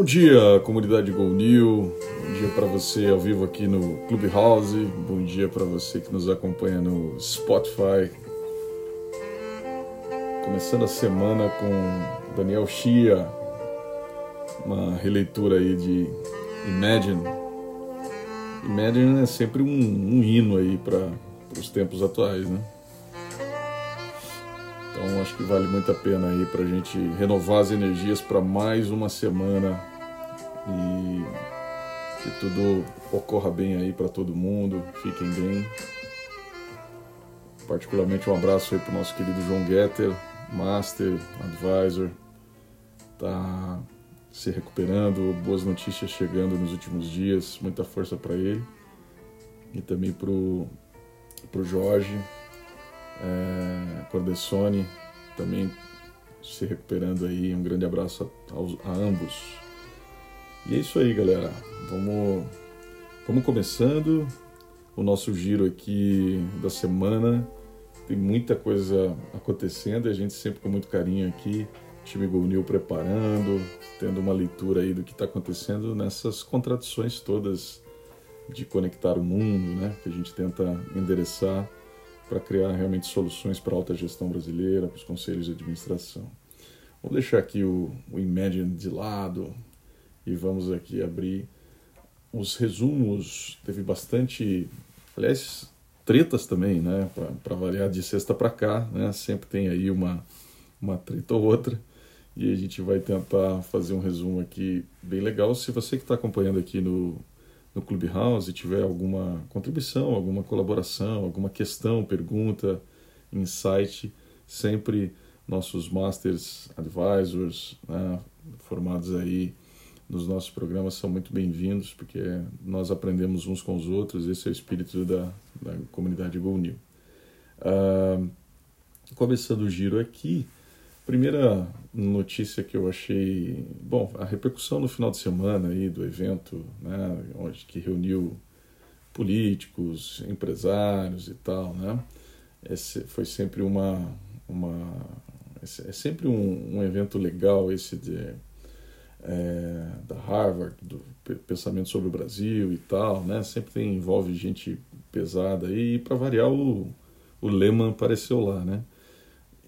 Bom dia, comunidade Go New. Bom dia para você ao vivo aqui no Clubhouse. Bom dia para você que nos acompanha no Spotify. Começando a semana com Daniel Chia, uma releitura aí de Imagine. Imagine é sempre um, um hino aí para os tempos atuais, né? Então acho que vale muito a pena aí para a gente renovar as energias para mais uma semana e que tudo ocorra bem aí para todo mundo, fiquem bem. Particularmente um abraço aí para o nosso querido João Getter, Master, Advisor, tá se recuperando, boas notícias chegando nos últimos dias, muita força para ele e também para o Jorge, é, Cordessone, também se recuperando aí. Um grande abraço a, a ambos. E é isso aí, galera. Vamos, vamos começando o nosso giro aqui da semana. Tem muita coisa acontecendo e a gente sempre com muito carinho aqui, time Golnil preparando, tendo uma leitura aí do que está acontecendo nessas contradições todas de conectar o mundo, né? Que a gente tenta endereçar para criar realmente soluções para a alta gestão brasileira, para os conselhos de administração. Vamos deixar aqui o, o Imagine de lado e vamos aqui abrir os resumos. Teve bastante, aliás, tretas também, né? Para variar de sexta para cá, né? Sempre tem aí uma, uma treta ou outra. E a gente vai tentar fazer um resumo aqui bem legal. Se você que está acompanhando aqui no, no Clubhouse tiver alguma contribuição, alguma colaboração, alguma questão, pergunta, insight, sempre nossos Masters Advisors, né, formados aí nos nossos programas, são muito bem-vindos, porque nós aprendemos uns com os outros, esse é o espírito da, da comunidade GoNew. Uh, começando o giro aqui, Primeira notícia que eu achei, bom, a repercussão no final de semana aí do evento, né, onde que reuniu políticos, empresários e tal, né? Esse foi sempre uma, uma é sempre um, um evento legal esse de é, da Harvard, do pensamento sobre o Brasil e tal, né? Sempre tem, envolve gente pesada aí, e para variar o, o Lehman apareceu lá, né?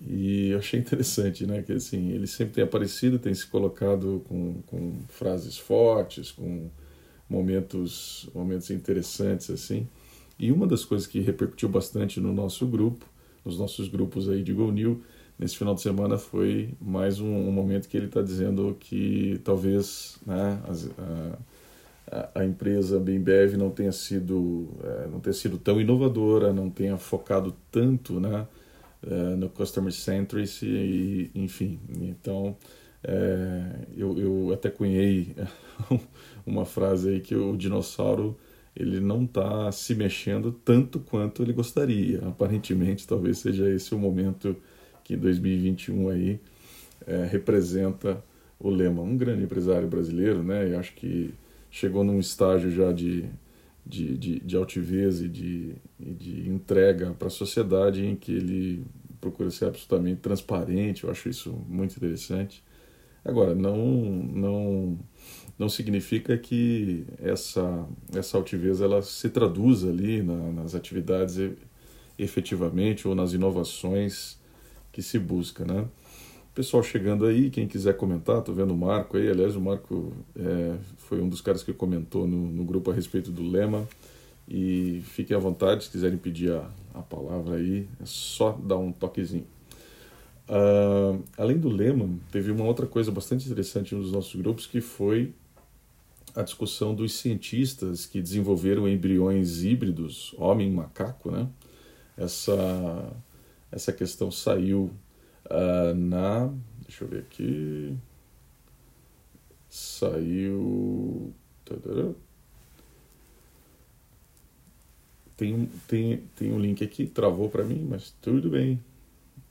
E eu achei interessante, né? Que assim, ele sempre tem aparecido, tem se colocado com, com frases fortes, com momentos, momentos interessantes, assim. E uma das coisas que repercutiu bastante no nosso grupo, nos nossos grupos aí de Go New, nesse final de semana foi mais um, um momento que ele está dizendo que talvez né, a, a, empresa Bembev não tenha sido é, não tenha sido tão inovadora, não tenha focado tanto, né? uh, no Customer Centricity, e, enfim. Então, é, eu, eu até cunhei uma frase aí que o dinossauro ele não está se mexendo tanto quanto ele gostaria. Aparentemente, talvez seja esse o momento que 2021 aí é, representa o lema. Um grande empresário brasileiro, né? Eu acho que chegou num estágio já de, de, de, de altivez e de, e de entrega para a sociedade em que ele procura ser absolutamente transparente, eu acho isso muito interessante. Agora, não, não, não significa que essa, essa altivez ela se traduza ali na, nas atividades efetivamente ou nas inovações que se busca, né? Pessoal chegando aí, quem quiser comentar, tô vendo o Marco aí, aliás, o Marco é, foi um dos caras que comentou no, no grupo a respeito do lema, e fiquem à vontade, se quiserem pedir a, a palavra aí, é só dar um toquezinho. Uh, além do lema, teve uma outra coisa bastante interessante nos nossos grupos que foi a discussão dos cientistas que desenvolveram embriões híbridos, homem-macaco, né? Essa, essa questão saiu uh, na. Deixa eu ver aqui. Saiu. Tem, tem, tem um link aqui, travou para mim, mas tudo bem.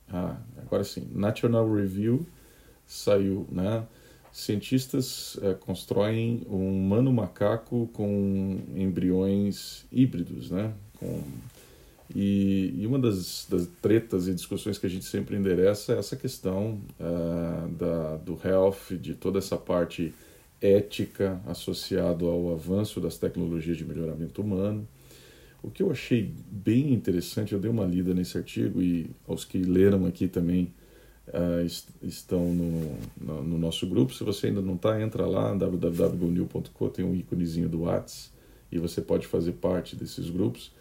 Ah, agora sim. National Review saiu, né? Cientistas é, constroem um humano macaco com embriões híbridos, né? Com, e, e uma das, das, tretas e discussões que a gente sempre endereça é essa questão uh, da, do health, de toda essa parte ética associado ao avanço das tecnologias de melhoramento humano. O que eu achei bem interessante, eu dei uma lida nesse artigo e aos que leram aqui também uh, est estão no, no, no, nosso grupo. Se você ainda não está, entra lá, www.gonil.com, tem um íconezinho do Whats e você pode fazer parte desses grupos.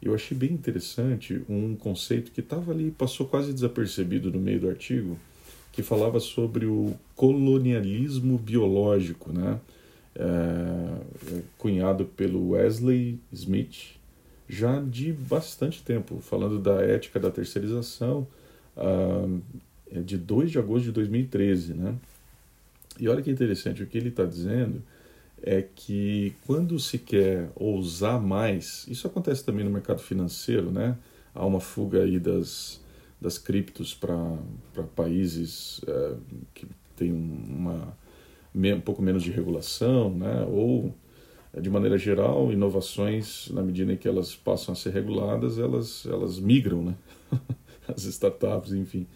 Eu achei bem interessante um conceito que estava ali, passou quase desapercebido no meio do artigo, que falava sobre o colonialismo biológico, né? É, cunhado pelo Wesley Smith, já de bastante tempo, falando da ética da terceirização, é de 2 de agosto de 2013. Né? E olha que interessante, o que ele está dizendo é que quando se quer ousar mais, isso acontece também no mercado financeiro, né? há uma fuga aí das, das criptos para países é, que têm uma, um pouco menos de regulação, né? ou de maneira geral, inovações, na medida em que elas passam a ser reguladas, elas, elas migram, né? As startups, enfim.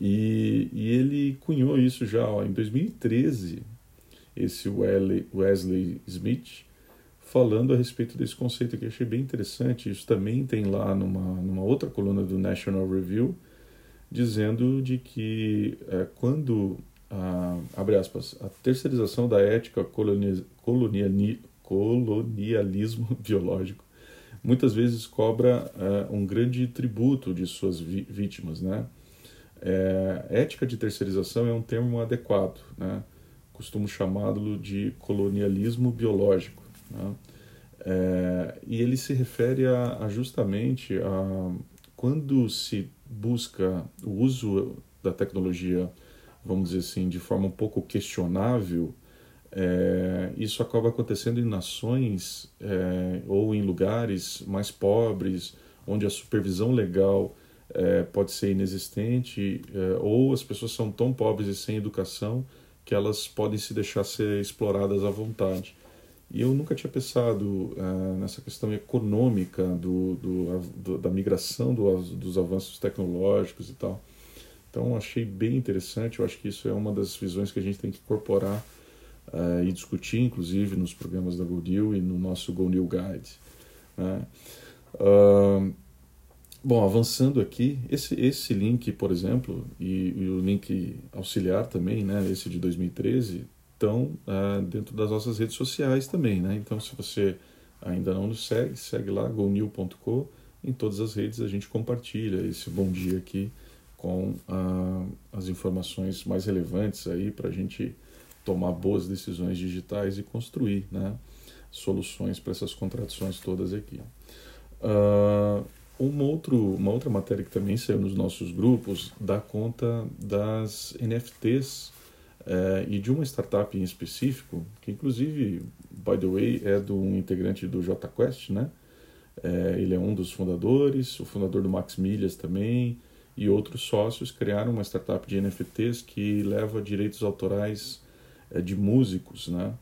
E, e ele cunhou isso já ó, em 2013, esse Wesley Smith, falando a respeito desse conceito que eu achei bem interessante. Isso também tem lá numa, numa outra coluna do National Review, dizendo de que é, quando, a, abre aspas, a terceirização da ética colonial, colonialismo biológico muitas vezes cobra uh, um grande tributo de suas vítimas, né? É, ética de terceirização é um termo adequado, né? Costumo chamá-lo de colonialismo biológico, né? É, e ele se refere a, a justamente a quando se busca o uso da tecnologia, vamos dizer assim, de forma um pouco questionável é, isso acaba acontecendo em nações é, ou em lugares mais pobres, onde a supervisão legal é, pode ser inexistente, é, ou as pessoas são tão pobres e sem educação que elas podem se deixar ser exploradas à vontade. E eu nunca tinha pensado é, nessa questão econômica do, do, do da migração do, dos avanços tecnológicos e tal. Então achei bem interessante, eu acho que isso é uma das visões que a gente tem que incorporar uh, e discutir, inclusive, nos programas da GoDeal e no nosso GoNew Guide. Né? Uh, bom, avançando aqui, esse, esse link, por exemplo, e, e, o link auxiliar também, né, esse de 2013, estão uh, dentro das nossas redes sociais também. Né? Então, se você ainda não nos segue, segue lá, gonew.com. Em todas as redes a gente compartilha esse bom dia aqui com uh, as informações mais relevantes aí para a gente tomar boas decisões digitais e construir né, soluções para essas contradições todas aqui. Uh, uma, outro, uma outra matéria que também saiu nos nossos grupos dá conta das NFTs eh, e de uma startup em específico, que inclusive, by the way, é de um integrante do JQuest, né? Eh, ele é um dos fundadores, o fundador do Max Milhas também, e outros sócios criaram uma startup de NFTs que leva direitos autorais é, de músicos, né?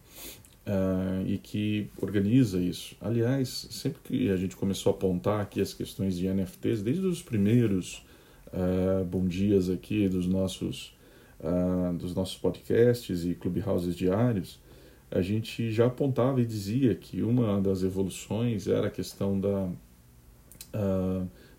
Uh, e que organiza isso. Aliás, sempre que a gente começou a apontar aqui as questões de NFTs, desde os primeiros uh, bom dias aqui dos nossos, uh, dos nossos podcasts e clubhouses diários, a gente já apontava e dizia que uma das evoluções era a questão da,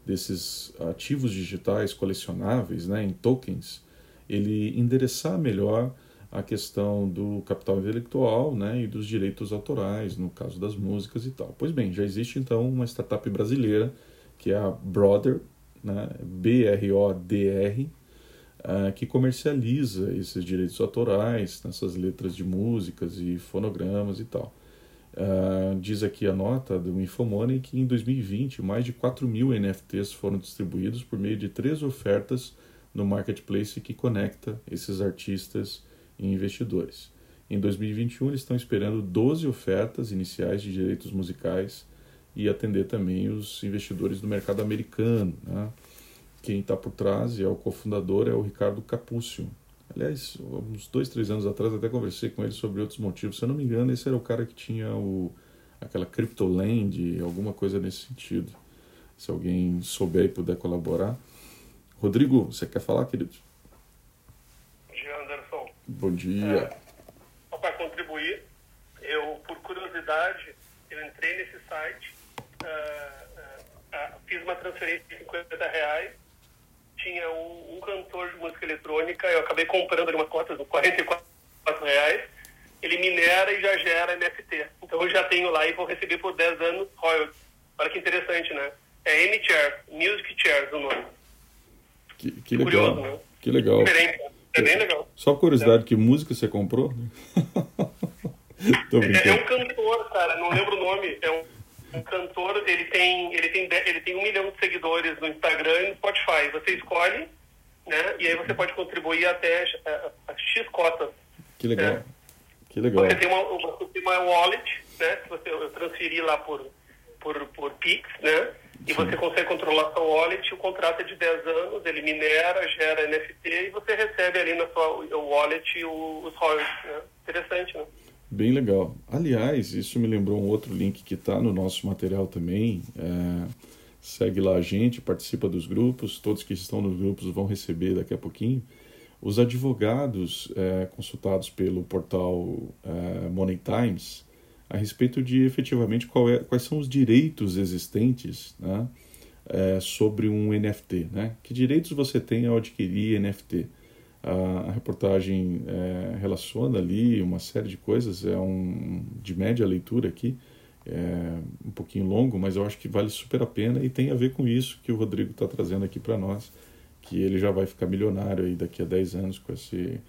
desses ativos digitais colecionáveis né, em tokens, ele endereçar melhor a questão do capital intelectual né, e dos direitos autorais, no caso das músicas e tal. Pois bem, já existe então uma startup brasileira, que é a Brother, né, B-R-O-D-R, uh, que comercializa esses direitos autorais nessas letras de músicas e fonogramas e tal. Uh, diz aqui a nota do Infomoney que em 2020 mais de 4 mil NFTs foram distribuídos por meio de três ofertas no marketplace que conecta esses artistas e investidores. Em 2021, eles estão esperando 12 ofertas iniciais de direitos musicais e atender também os investidores do mercado americano. Né? Quem está por trás e é o cofundador é o Ricardo Capúcio. Aliás, uns dois, três anos atrás até conversei com ele sobre outros motivos. Se eu não me engano, esse era o cara que tinha o, aquela CryptoLand, alguma coisa nesse sentido. Se alguém souber e puder colaborar. Rodrigo, você quer falar, querido? Bom dia. É, para contribuir curiosidade, eu entrei nesse site, uh, uh, fiz uma transferência de 50 reais, tinha um, um, cantor de música eletrônica, eu acabei comprando ali uma cota de 44 reais, ele minera e já gera NFT. Então eu já tenho lá e vou receber por 10 anos royalties. Olha que interessante, né? É M-Chair, Music Chairs o nome. Que, que legal. Curioso, né? Que legal. Diferente, né? É bem legal. Só curiosidade, é. que música você comprou? é, é, um cantor, cara, não lembro o nome. É um, um, cantor, ele tem, ele, tem, ele tem um milhão de seguidores no Instagram e no Spotify. Você escolhe, né? E aí você pode contribuir até a, a X cotas. Que legal. Né? Que legal. Você tem uma, tem uma wallet, né? Que você transferir lá por, por, por Pix, né? E Sim. você consegue controlar sua wallet, o contrato é de 10 anos, ele minera, gera NFT e você recebe ali na sua wallet os royalties, né? Interessante, né? Bem legal. Aliás, isso me lembrou um outro link que está no nosso material também. É, segue lá a gente, participa dos grupos, todos que estão nos grupos vão receber daqui a pouquinho. Os advogados é, consultados pelo portal é, Money Times a respeito de efetivamente é, quais são os direitos existentes né, é, sobre um NFT. Né? Que direitos você tem ao adquirir NFT? A, a reportagem é, relaciona ali uma série de coisas, é um de média leitura aqui, é um pouquinho longo, mas eu acho que vale super a pena e tem a ver com isso que o Rodrigo está trazendo aqui para nós que ele já vai ficar milionário aí daqui a 10 anos com esse,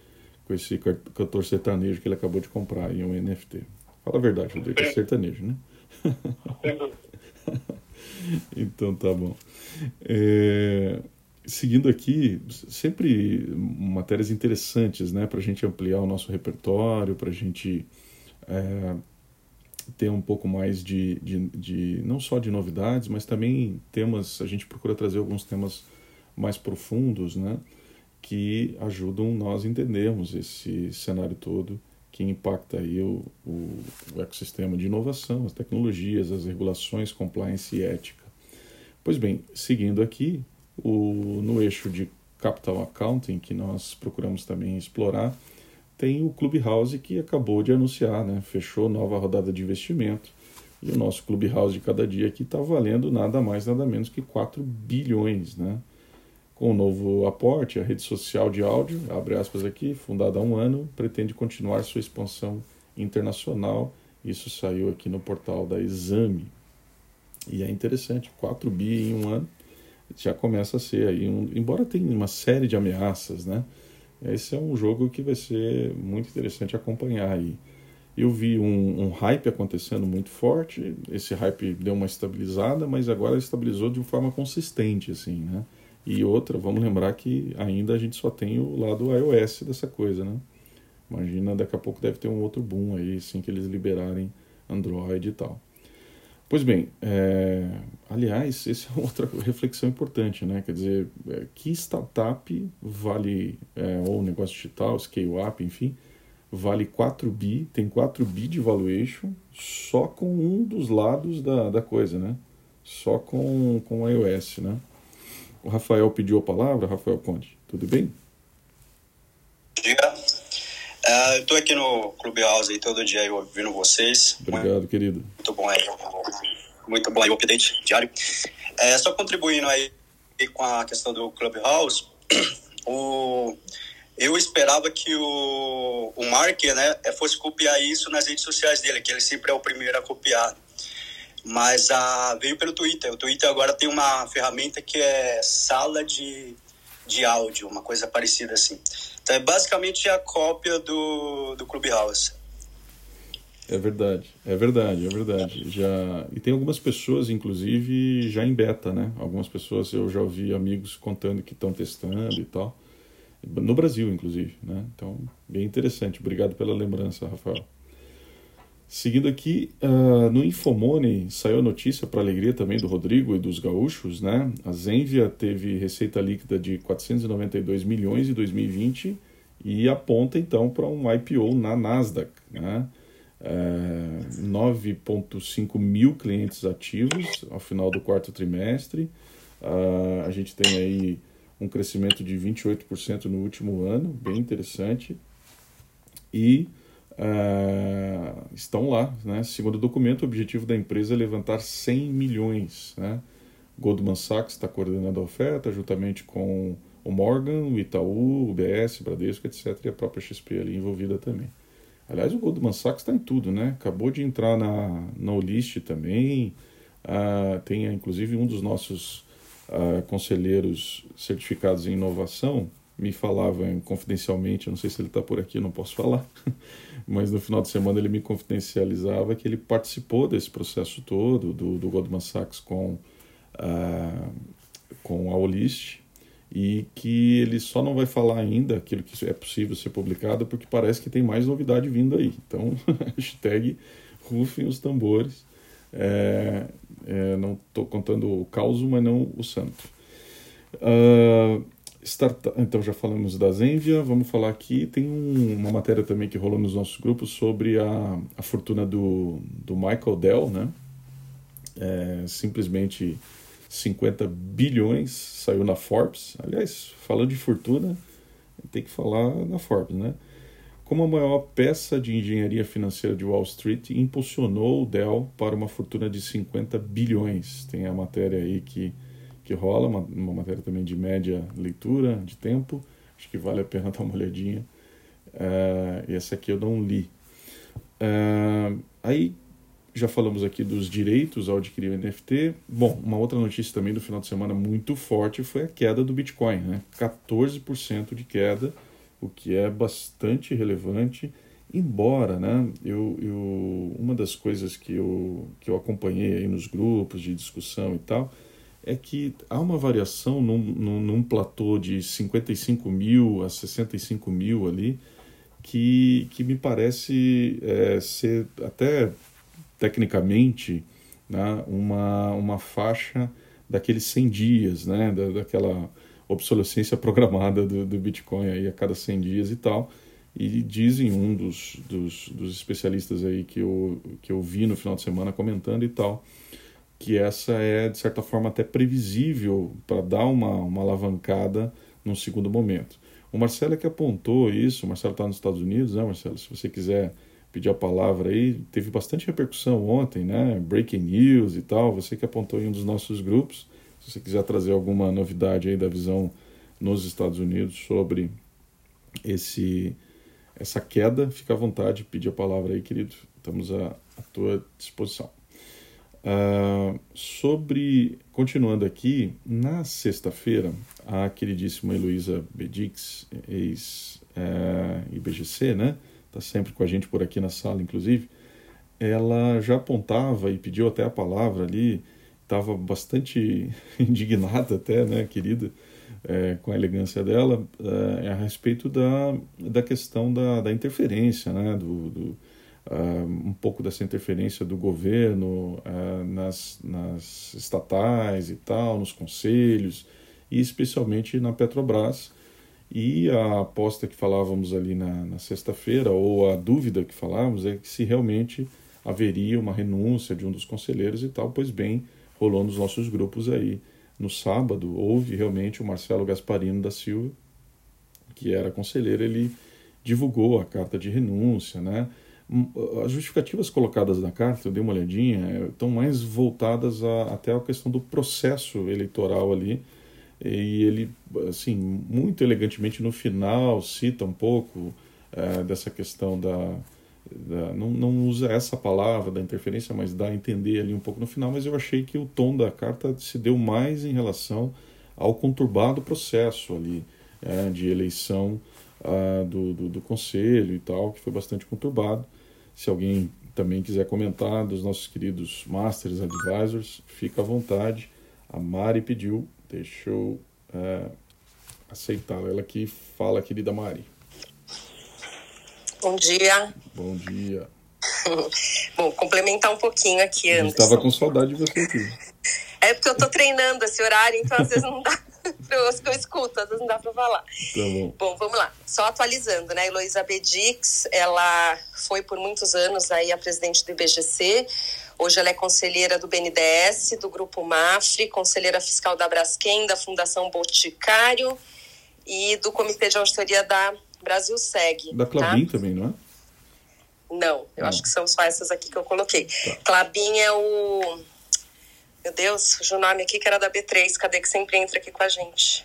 com esse cantor sertanejo que ele acabou de comprar em um NFT. Fala a verdade, Rodrigo, é sertanejo, né? então tá bom. É, seguindo aqui, sempre matérias interessantes, né, para a gente ampliar o nosso repertório, para a gente é, ter um pouco mais de, de, de, não só de novidades, mas também temas, a gente procura trazer alguns temas mais profundos, né, que ajudam nós a entendermos esse cenário todo que impacta aí o, o, o ecossistema de inovação, as tecnologias, as regulações, compliance e ética. Pois bem, seguindo aqui, o, no eixo de Capital Accounting, que nós procuramos também explorar, tem o Clubhouse que acabou de anunciar, né? fechou nova rodada de investimento. E o nosso Clubhouse de cada dia aqui está valendo nada mais, nada menos que 4 bilhões. Né? Com o novo aporte, a rede social de áudio, abre aspas aqui, fundada há um ano, pretende continuar sua expansão internacional. Isso saiu aqui no portal da Exame. E é interessante, 4 bi em um ano já começa a ser aí, um, embora tenha uma série de ameaças, né? Esse é um jogo que vai ser muito interessante acompanhar aí. Eu vi um, um, hype acontecendo muito forte, esse hype deu uma estabilizada, mas agora estabilizou de forma consistente, assim, né? E outra, vamos lembrar que ainda a gente só tem o lado iOS dessa coisa, né? Imagina, daqui a pouco deve ter um outro boom aí, assim que eles liberarem Android e tal. Pois bem, é, aliás, essa é outra reflexão importante, né? Quer dizer, é, que startup vale, é, ou negócio digital, scale-up, enfim, vale 4 bi, tem 4 bi de valuation só com um dos lados da, da coisa, né? Só com, com iOS, né? O Rafael pediu a palavra, Rafael Conde. Tudo bem? Bom dia. Uh, eu estou aqui no Clubhouse aí todo dia ouvindo vocês. Obrigado, muito, querido. Muito bom aí. Muito bom aí o update diário. É, só contribuindo aí com a questão do Clubhouse, o, eu esperava que o, o Mark né, fosse copiar isso nas redes sociais dele, que ele sempre é o primeiro a copiar mas a, veio pelo Twitter. O Twitter agora tem uma ferramenta que é sala de, de áudio, uma coisa parecida assim. Então é basicamente a cópia do, do Clubhouse. É verdade, é verdade, é verdade. Já e tem algumas pessoas, inclusive, já em beta, né? Algumas pessoas eu já ouvi amigos contando que estão testando e tal, no Brasil, inclusive, né? Então, bem interessante. Obrigado pela lembrança, Rafael. Seguindo aqui, uh, no Infomone saiu a notícia para alegria também do Rodrigo e dos gaúchos, né? A Zenvia teve receita líquida de 492 milhões em 2020 e aponta então para um IPO na Nasdaq, né? É, 9,5 mil clientes ativos ao final do quarto trimestre. Uh, a gente tem aí um crescimento de 28% no último ano, bem interessante. E uh, estão lá. Né? Segundo o documento, o objetivo da empresa é levantar 100 milhões. Né? Goldman Sachs está coordenando a oferta, juntamente com o Morgan, o Itaú, o BS, Bradesco, etc. E a própria XP ali envolvida também. Aliás, o Goldman Sachs está em tudo, né? Acabou de entrar na, na Olist também. Uh, tem inclusive um dos nossos uh, conselheiros certificados em inovação me falavam confidencialmente, eu não sei se ele está por aqui, não posso falar, mas no final de semana ele me confidencializava que ele participou desse processo todo do, do Goldman Sachs com, com a Olist e que ele só não vai falar ainda aquilo que é possível ser publicado porque parece que tem mais novidade vindo aí. Então, hashtag rufem os tambores. É, é, não estou contando o caos, mas não o santo. Uh, então já falamos da Zenvia, vamos falar aqui. Tem um, uma matéria também que rolou nos nossos grupos sobre a, a fortuna do, do Michael Dell, né? É, simplesmente 50 bilhões, saiu na Forbes. Aliás, falando de fortuna, tem que falar na Forbes, né? como a maior peça de engenharia financeira de Wall Street impulsionou o Dell para uma fortuna de 50 bilhões. Tem a matéria aí que, que rola, uma, uma matéria também de média leitura, de tempo. Acho que vale a pena dar uma olhadinha. Uh, essa aqui eu não li. Uh, aí já falamos aqui dos direitos ao adquirir o NFT. Bom, uma outra notícia também do final de semana muito forte foi a queda do Bitcoin, né? 14% de queda o que é bastante relevante, embora né, eu, eu, uma das coisas que eu, que eu acompanhei aí nos grupos de discussão e tal, é que há uma variação num, num, num platô de 55 mil a 65 mil ali, que, que me parece é, ser até tecnicamente né, uma, uma faixa daqueles 100 dias, né, da, daquela obsolescência programada do, do Bitcoin aí a cada 100 dias e tal. E dizem um dos, dos, dos, especialistas aí que eu, que eu vi no final de semana comentando e tal, que essa é, de certa forma, até previsível para dar uma, uma alavancada num segundo momento. O Marcelo é que apontou isso, o Marcelo está nos Estados Unidos, né, Marcelo? Se você quiser pedir a palavra aí, teve bastante repercussão ontem, né? Breaking news e tal, você que apontou em um dos nossos grupos. Se você quiser trazer alguma novidade aí da visão nos Estados Unidos sobre esse essa queda, fica à vontade, pede a palavra aí, querido. Estamos à, à tua disposição. Uh, sobre, continuando aqui, na sexta-feira, a queridíssima Heloísa Bedix, ex-IBGC, uh, né? Está sempre com a gente por aqui na sala, inclusive. Ela já apontava e pediu até a palavra ali estava bastante indignada até, né, querida, é, com a elegância dela, é, a respeito da, da questão da, da interferência, né, do, do uh, um pouco dessa interferência do governo uh, nas, nas estatais e tal, nos conselhos, e especialmente na Petrobras. E a aposta que falávamos ali na, na sexta-feira, ou a dúvida que falávamos, é que se realmente haveria uma renúncia de um dos conselheiros e tal, pois bem, rolou nos nossos grupos aí. No sábado, houve realmente o Marcelo Gasparino da Silva, que era conselheiro, ele divulgou a carta de renúncia, né? As justificativas colocadas na carta, eu dei uma olhadinha, é, estão mais voltadas a, até a questão do processo eleitoral ali, e ele, assim, muito elegantemente no final cita um pouco é, dessa questão da, da, não, não usa essa palavra da interferência, mas dá a entender ali um pouco no final, mas eu achei que o tom da carta se deu mais em relação ao conturbado processo ali é, de eleição uh, do, do, do, conselho e tal, que foi bastante conturbado. Se alguém também quiser comentar dos nossos queridos Masters Advisors, fica à vontade. A Mari pediu, deixa eu uh, aceitá-la. Ela que fala, querida Mari. Bom dia. Bom dia. Bom, complementar um pouquinho aqui, Anderson. estava com saudade de você aqui. É porque eu estou treinando esse horário, então às vezes não dá para eu, eu escuto, às vezes não dá para falar. Tá bom. bom, vamos lá. Só atualizando, né? Heloísa Bedix, ela foi por muitos anos aí a presidente do IBGC. Hoje ela é conselheira do BNDES, do Grupo Mafre, conselheira fiscal da Braskem, da Fundação Boticário e do Comitê de Auditoria da Brasil segue. Da Clabin tá? também, não é? Não, eu Não. acho que são só essas aqui que eu coloquei. Tá. Clabin é o. Meu Deus, o nome aqui que era da B3, cadê que sempre entra aqui com a gente?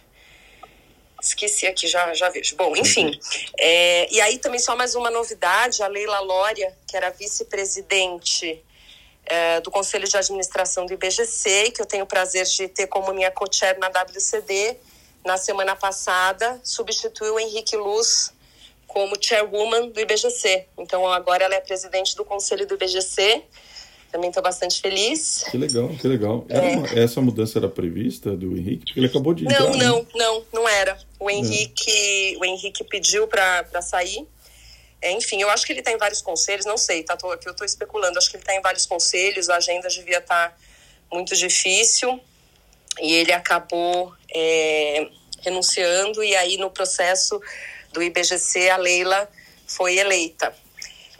Esqueci aqui, já, já vejo. Bom, enfim. É, e aí também só mais uma novidade, a Leila Lória, que era vice-presidente é, do Conselho de Administração do IBGC, que eu tenho o prazer de ter como minha co-chair na WCD, na semana passada, substituiu o Henrique Luz como chairwoman do IBGC. Então agora ela é presidente do Conselho do IBGC. Também estou bastante feliz. Que legal, que legal. É. Uma, essa mudança era prevista do Henrique? Porque ele acabou de entrar, Não, não, né? não, não era. O Henrique, é. o Henrique pediu para sair é, enfim, eu acho que ele está em vários conselhos, não sei, tá? Tô, aqui eu estou especulando, acho que ele está em vários conselhos, a agenda devia estar tá muito difícil e ele acabou é, renunciando e aí no processo do IBGC a Leila foi eleita.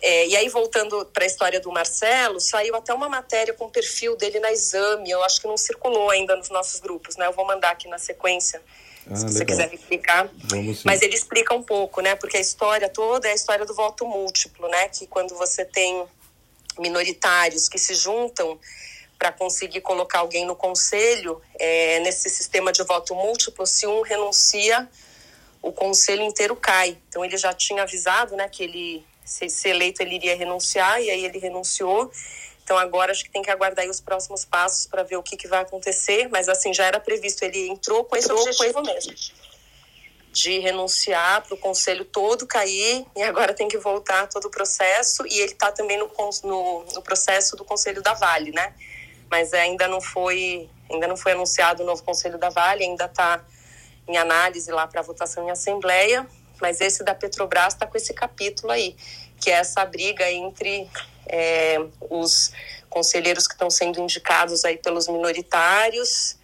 É, e aí, voltando para a história do Marcelo, saiu até uma matéria com o perfil dele na exame. Eu acho que não circulou ainda nos nossos grupos, né? Eu vou mandar aqui na sequência ah, se você quiser me explicar. Mas ele explica um pouco, né? Porque a história toda é a história do voto múltiplo, né? Que quando você tem minoritários que se juntam para conseguir colocar alguém no conselho, é, nesse sistema de voto múltiplo, se um renuncia, o conselho inteiro cai. Então ele já tinha avisado, né, que ele se, se eleito ele iria renunciar e aí ele renunciou. Então agora acho que tem que aguardar os próximos passos para ver o que, que vai acontecer, mas assim já era previsto, ele entrou com esse objetivo mesmo de renunciar para o conselho todo cair e agora tem que voltar todo o processo e ele está também no, no, no, processo do conselho da Vale, né? Mas ainda não foi ainda não foi anunciado o novo conselho da Vale, ainda está em análise lá para votação em assembleia, mas esse da Petrobras está com esse capítulo aí, que é essa briga entre é, os conselheiros que estão sendo indicados aí pelos minoritários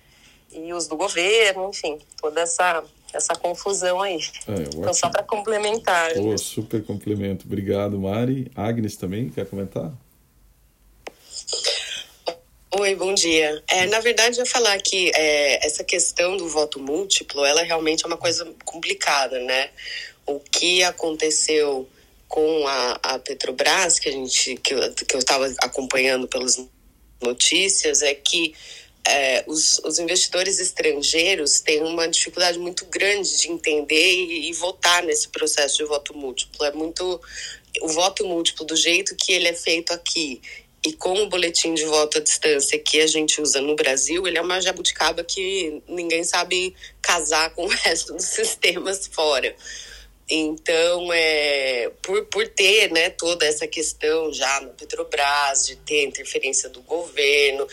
e os do governo, enfim, toda essa essa confusão aí. É, então, só para complementar. Oh, super complemento. Obrigado, Mari. Agnes também, quer comentar? Oi, bom dia. É, na verdade, eu ia falar que é, essa questão do voto múltiplo, ela realmente é uma coisa complicada, né? O que aconteceu com a, a Petrobras, que a gente que eu que estava acompanhando pelas notícias, é que é, os, os, investidores estrangeiros têm uma dificuldade muito grande de entender e, e, votar nesse processo de voto múltiplo. É muito o voto múltiplo do jeito que ele é feito aqui e com o boletim de voto à distância que a gente usa no Brasil, ele é uma jabuticaba que ninguém sabe casar com o resto dos sistemas fora. Então, é, por, por ter né, toda essa questão já no Petrobras, de ter interferência do governo,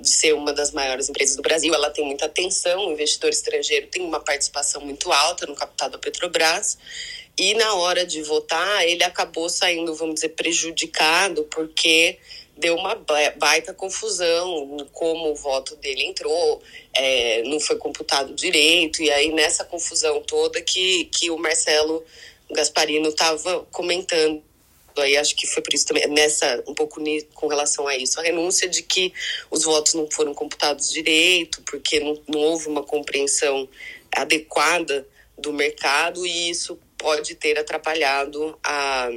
de ser uma das maiores empresas do Brasil, ela tem muita atenção, o investidor estrangeiro tem uma participação muito alta no capital da Petrobras. E na hora de votar, ele acabou saindo, vamos dizer, prejudicado, porque deu uma baita confusão como o voto dele entrou, é, não foi computado direito, e aí nessa confusão toda que, que o Marcelo Gasparino estava comentando. Aí acho que foi por isso também, nessa, um pouco com relação a isso, a renúncia de que os votos não foram computados direito, porque não, não houve uma compreensão adequada do mercado, e isso pode ter atrapalhado a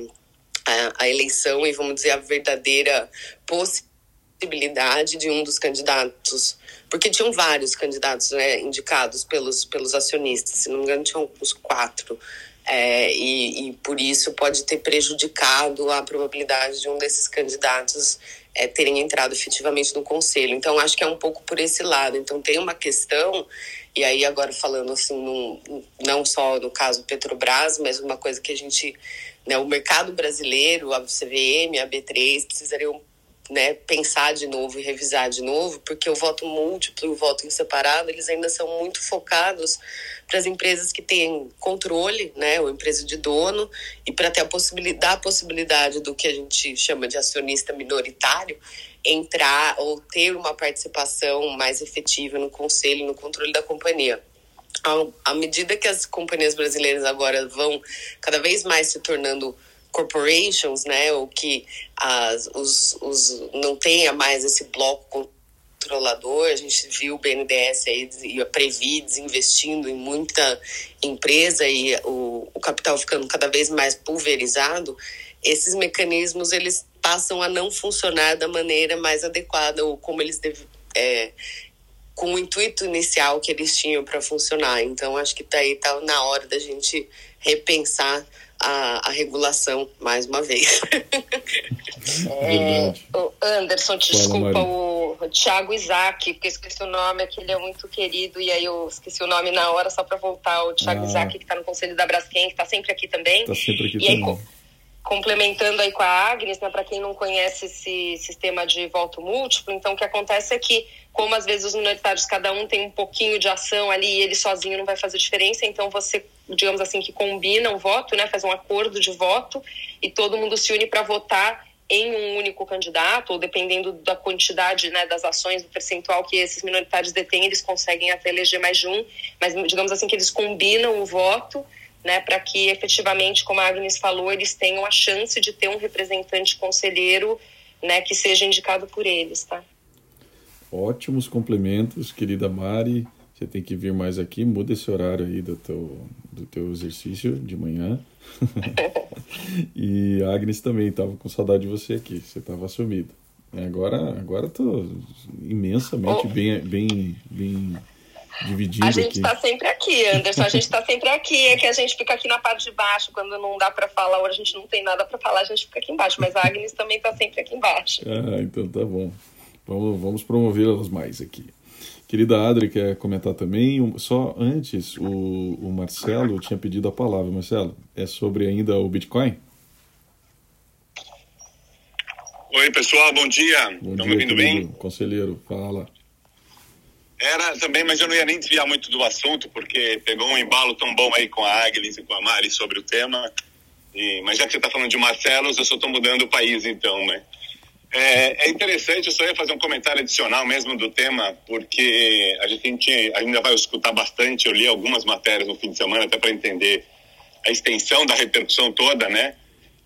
a, a eleição e, vamos dizer, a verdadeira possibilidade de um dos candidatos porque tinham vários candidatos né, indicados pelos, pelos acionistas, se não me engano, tinham uns quatro. É, e, e, por isso pode ter prejudicado a probabilidade de um desses candidatos é, terem entrado efetivamente no conselho. Então, acho que é um pouco por esse lado. Então, tem uma questão, e aí agora falando assim, num, não só no caso Petrobras, mas uma coisa que a gente né, o mercado brasileiro, a CVM, a B3 precisariam né, pensar de novo e revisar de novo, porque o voto múltiplo e o voto em separado, eles ainda são muito focados para as empresas que têm controle, né, ou empresa de dono, e para ter a possibilidade, a possibilidade do que a gente chama de acionista minoritário entrar ou ter uma participação mais efetiva no conselho, no controle da companhia. À medida que as companhias brasileiras agora vão cada vez mais se tornando corporations, né, ou que as, os, os, não tenha mais esse bloco controlador, a gente viu o BNDES aí e a Previ desinvestindo em muita empresa e o, o capital ficando cada vez mais pulverizado, esses mecanismos eles passam a não funcionar da maneira mais adequada ou como eles devem, é, com o intuito inicial que eles tinham para funcionar. Então, acho que daí tá na hora da gente repensar a, a regulação mais uma vez. é, Anderson, desculpa, o, o Thiago Isaac, porque eu esqueci o nome, que ele é muito querido, e aí eu esqueci o nome na hora, só para voltar. O Thiago ah. Isaac, que está no Conselho da Braskem, que está sempre aqui também. Está sempre aqui e também. Aí, complementando aí com a Agnes, né, para quem não conhece esse sistema de voto múltiplo, então o que acontece é que, como às vezes os minoritários, cada um tem um pouquinho de ação ali e ele sozinho não vai fazer diferença, então você, digamos assim, que combina um voto, né, faz um acordo de voto e todo mundo se une para votar em um único candidato, ou dependendo da quantidade né, das ações, do percentual que esses minoritários detêm, eles conseguem até eleger mais de um, mas digamos assim que eles combinam o voto né, para que efetivamente, como a Agnes falou, eles tenham a chance de ter um representante conselheiro né, que seja indicado por eles. Tá? Ótimos complementos, querida Mari. Você tem que vir mais aqui, muda esse horário aí do teu, do teu exercício de manhã. e a Agnes também estava com saudade de você aqui, você estava sumido. Agora, agora tô imensamente oh. bem, bem, bem dividindo A gente está sempre aqui, Anderson. A gente está sempre aqui. É que a gente fica aqui na parte de baixo quando não dá para falar, ou a gente não tem nada para falar, a gente fica aqui embaixo. Mas a Agnes também está sempre aqui embaixo. Ah, então tá bom. Vamos, vamos promovê-las mais aqui. Querida Adri, quer comentar também? Só antes, o, o Marcelo tinha pedido a palavra. Marcelo, é sobre ainda o Bitcoin? Oi, pessoal, bom dia. Bom Estão me ouvindo bem? Conselheiro, fala. Era também, mas eu não ia nem desviar muito do assunto, porque pegou um embalo tão bom aí com a Agnes e com a Mari sobre o tema. E, mas já que você está falando de Marcelos, eu só estou mudando o país então, né? É, é, interessante, eu só ia fazer um comentário adicional mesmo do tema, porque a gente ainda vai escutar bastante, eu li algumas matérias no fim de semana até para entender a extensão da repercussão toda, né?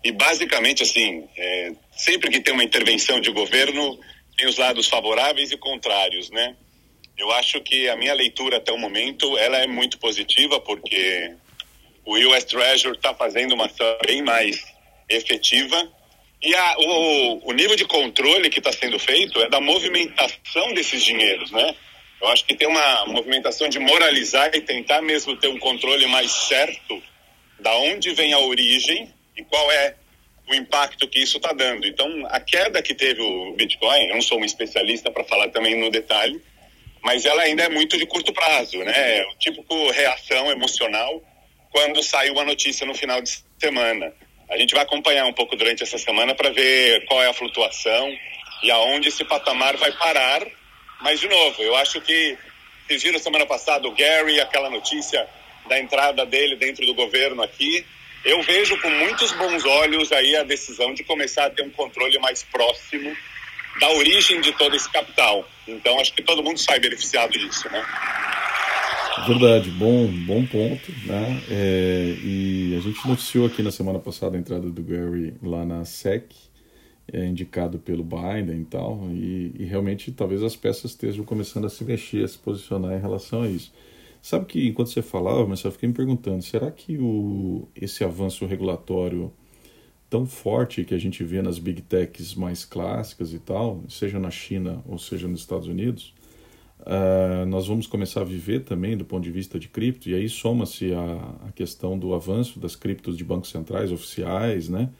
E basicamente, assim, é, sempre que tem uma intervenção de governo, tem os lados favoráveis e contrários, né? Eu acho que a minha leitura até o momento ela é muito positiva porque o US Treasury está fazendo uma ação bem mais efetiva e a, o, o nível de controle que está sendo feito é da movimentação desses dinheiros, né? Eu acho que tem uma movimentação de moralizar e tentar mesmo ter um controle mais certo da onde vem a origem e qual é o impacto que isso está dando. Então, a queda que teve o Bitcoin, eu não sou um especialista para falar também no detalhe, mas ela ainda é muito de curto prazo, né? O típico reação emocional quando saiu a notícia no final de semana. A gente vai acompanhar um pouco durante essa semana para ver qual é a flutuação e aonde esse patamar vai parar. Mas, de novo, eu acho que vocês viram semana passada o Gary, aquela notícia da entrada dele dentro do governo aqui. Eu vejo com muitos bons olhos aí a decisão de começar a ter um controle mais próximo da origem de todo esse capital. Então, acho que todo mundo sai beneficiado disso, né? Verdade, bom, bom ponto, né? É, e gente noticiou aqui na semana passada a entrada do Gary lá na SEC, é, indicado pelo Biden e tal, e, e, realmente talvez as peças estejam começando a se mexer, a se posicionar em relação a isso. Sabe que enquanto você falava, mas eu fiquei me perguntando, será que o, esse avanço regulatório tão forte que a gente vê nas big techs mais clássicas e tal, seja na China ou seja nos Estados Unidos, uh, nós vamos começar a viver também do ponto de vista de cripto, e aí soma-se a, a, questão do avanço das criptos de bancos centrais oficiais, né?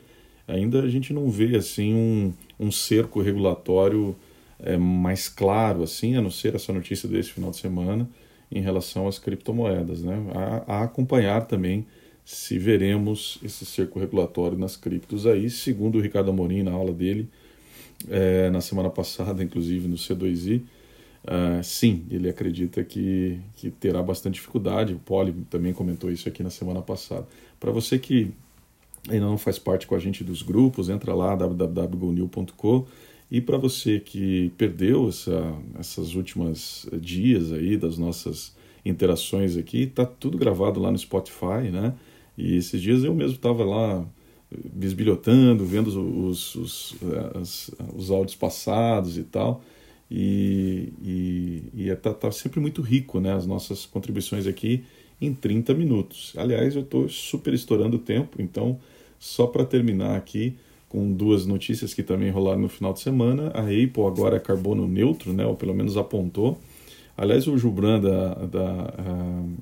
Ainda a gente não vê assim um, um cerco regulatório é, mais claro, assim, a não ser essa notícia desse final de semana em relação às criptomoedas, né? A, a acompanhar também se veremos esse cerco regulatório nas criptos aí, segundo o Ricardo Amorim na aula dele é, na semana passada, inclusive no C2I, uh, sim, ele acredita que, que terá bastante dificuldade. O Poli também comentou isso aqui na semana passada. Para você que ainda não faz parte com a gente dos grupos, entra lá www.gonil.com e para você que perdeu essa, essas últimas dias aí das nossas interações aqui, tá tudo gravado lá no Spotify, né? E esses dias eu mesmo estava lá bisbilhotando, vendo os, os, os, os áudios passados e tal. E, e, e é, tá, tá, sempre muito rico, né? As nossas contribuições aqui em 30 minutos. Aliás, eu estou super estourando o tempo, então, só para terminar aqui com duas notícias que também rolaram no final de semana, a Apple agora é carbono neutro, né? Ou pelo menos apontou. Aliás, o Jubran da, da uh,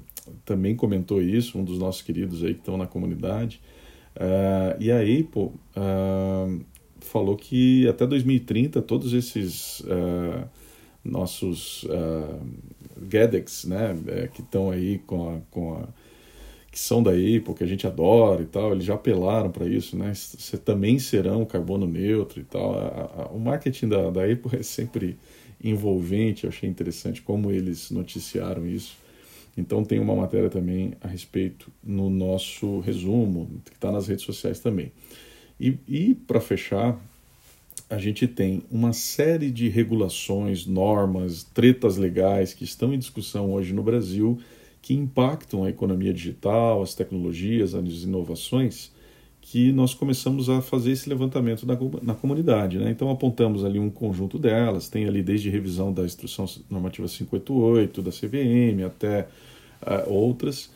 também comentou isso, um dos nossos queridos aí que estão na comunidade. Uh, e a Apple uh, falou que até 2030 todos esses uh, nossos GADEX, né, é, que estão aí com a, com a que são da Apple, que a gente adora e tal, eles já apelaram para isso, né? Você também serão carbono neutro e tal. A, a, o marketing da, da Apple é sempre envolvente, eu achei interessante como eles noticiaram isso. Então tem uma matéria também a respeito no nosso resumo, que está nas redes sociais também. E, e para fechar, a gente tem uma série de regulações, normas, tretas legais que estão em discussão hoje no Brasil que impactam a economia digital, as tecnologias, as inovações, que nós começamos a fazer esse levantamento na, na comunidade. Né? Então apontamos ali um conjunto delas, tem ali desde revisão da Instrução Normativa 588, da CVM, até uh, outras.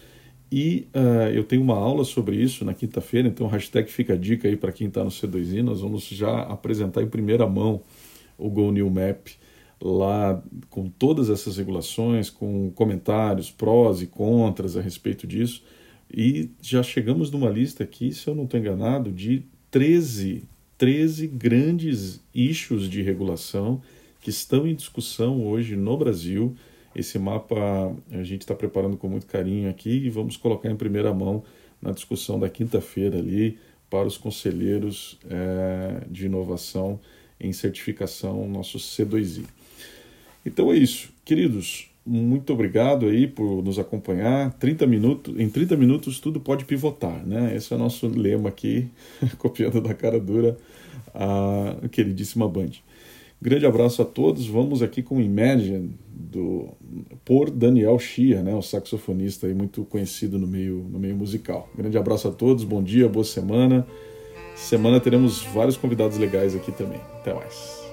E uh, eu tenho uma aula sobre isso na quinta-feira, então hashtag fica a dica aí para quem está no C2I, nós vamos já apresentar em primeira mão o Go New Map lá com todas essas regulações, com comentários, prós e contras a respeito disso. E já chegamos numa lista aqui, se eu não estou enganado, de 13, 13 grandes issues de regulação que estão em discussão hoje no Brasil esse mapa a gente está preparando com muito carinho aqui e vamos colocar em primeira mão na discussão da quinta-feira ali para os conselheiros é, de inovação em certificação, nosso C2I. Então é isso, queridos. Muito obrigado aí por nos acompanhar. 30 minutos, em 30 minutos tudo pode pivotar, né? Esse é o nosso lema aqui, copiando da cara dura a queridíssima Band. Grande abraço a todos. Vamos aqui com Imagine do por Daniel Chia, né, o saxofonista aí muito conhecido no meio no meio musical. Grande abraço a todos. Bom dia, boa semana. Semana teremos vários convidados legais aqui também. Até mais.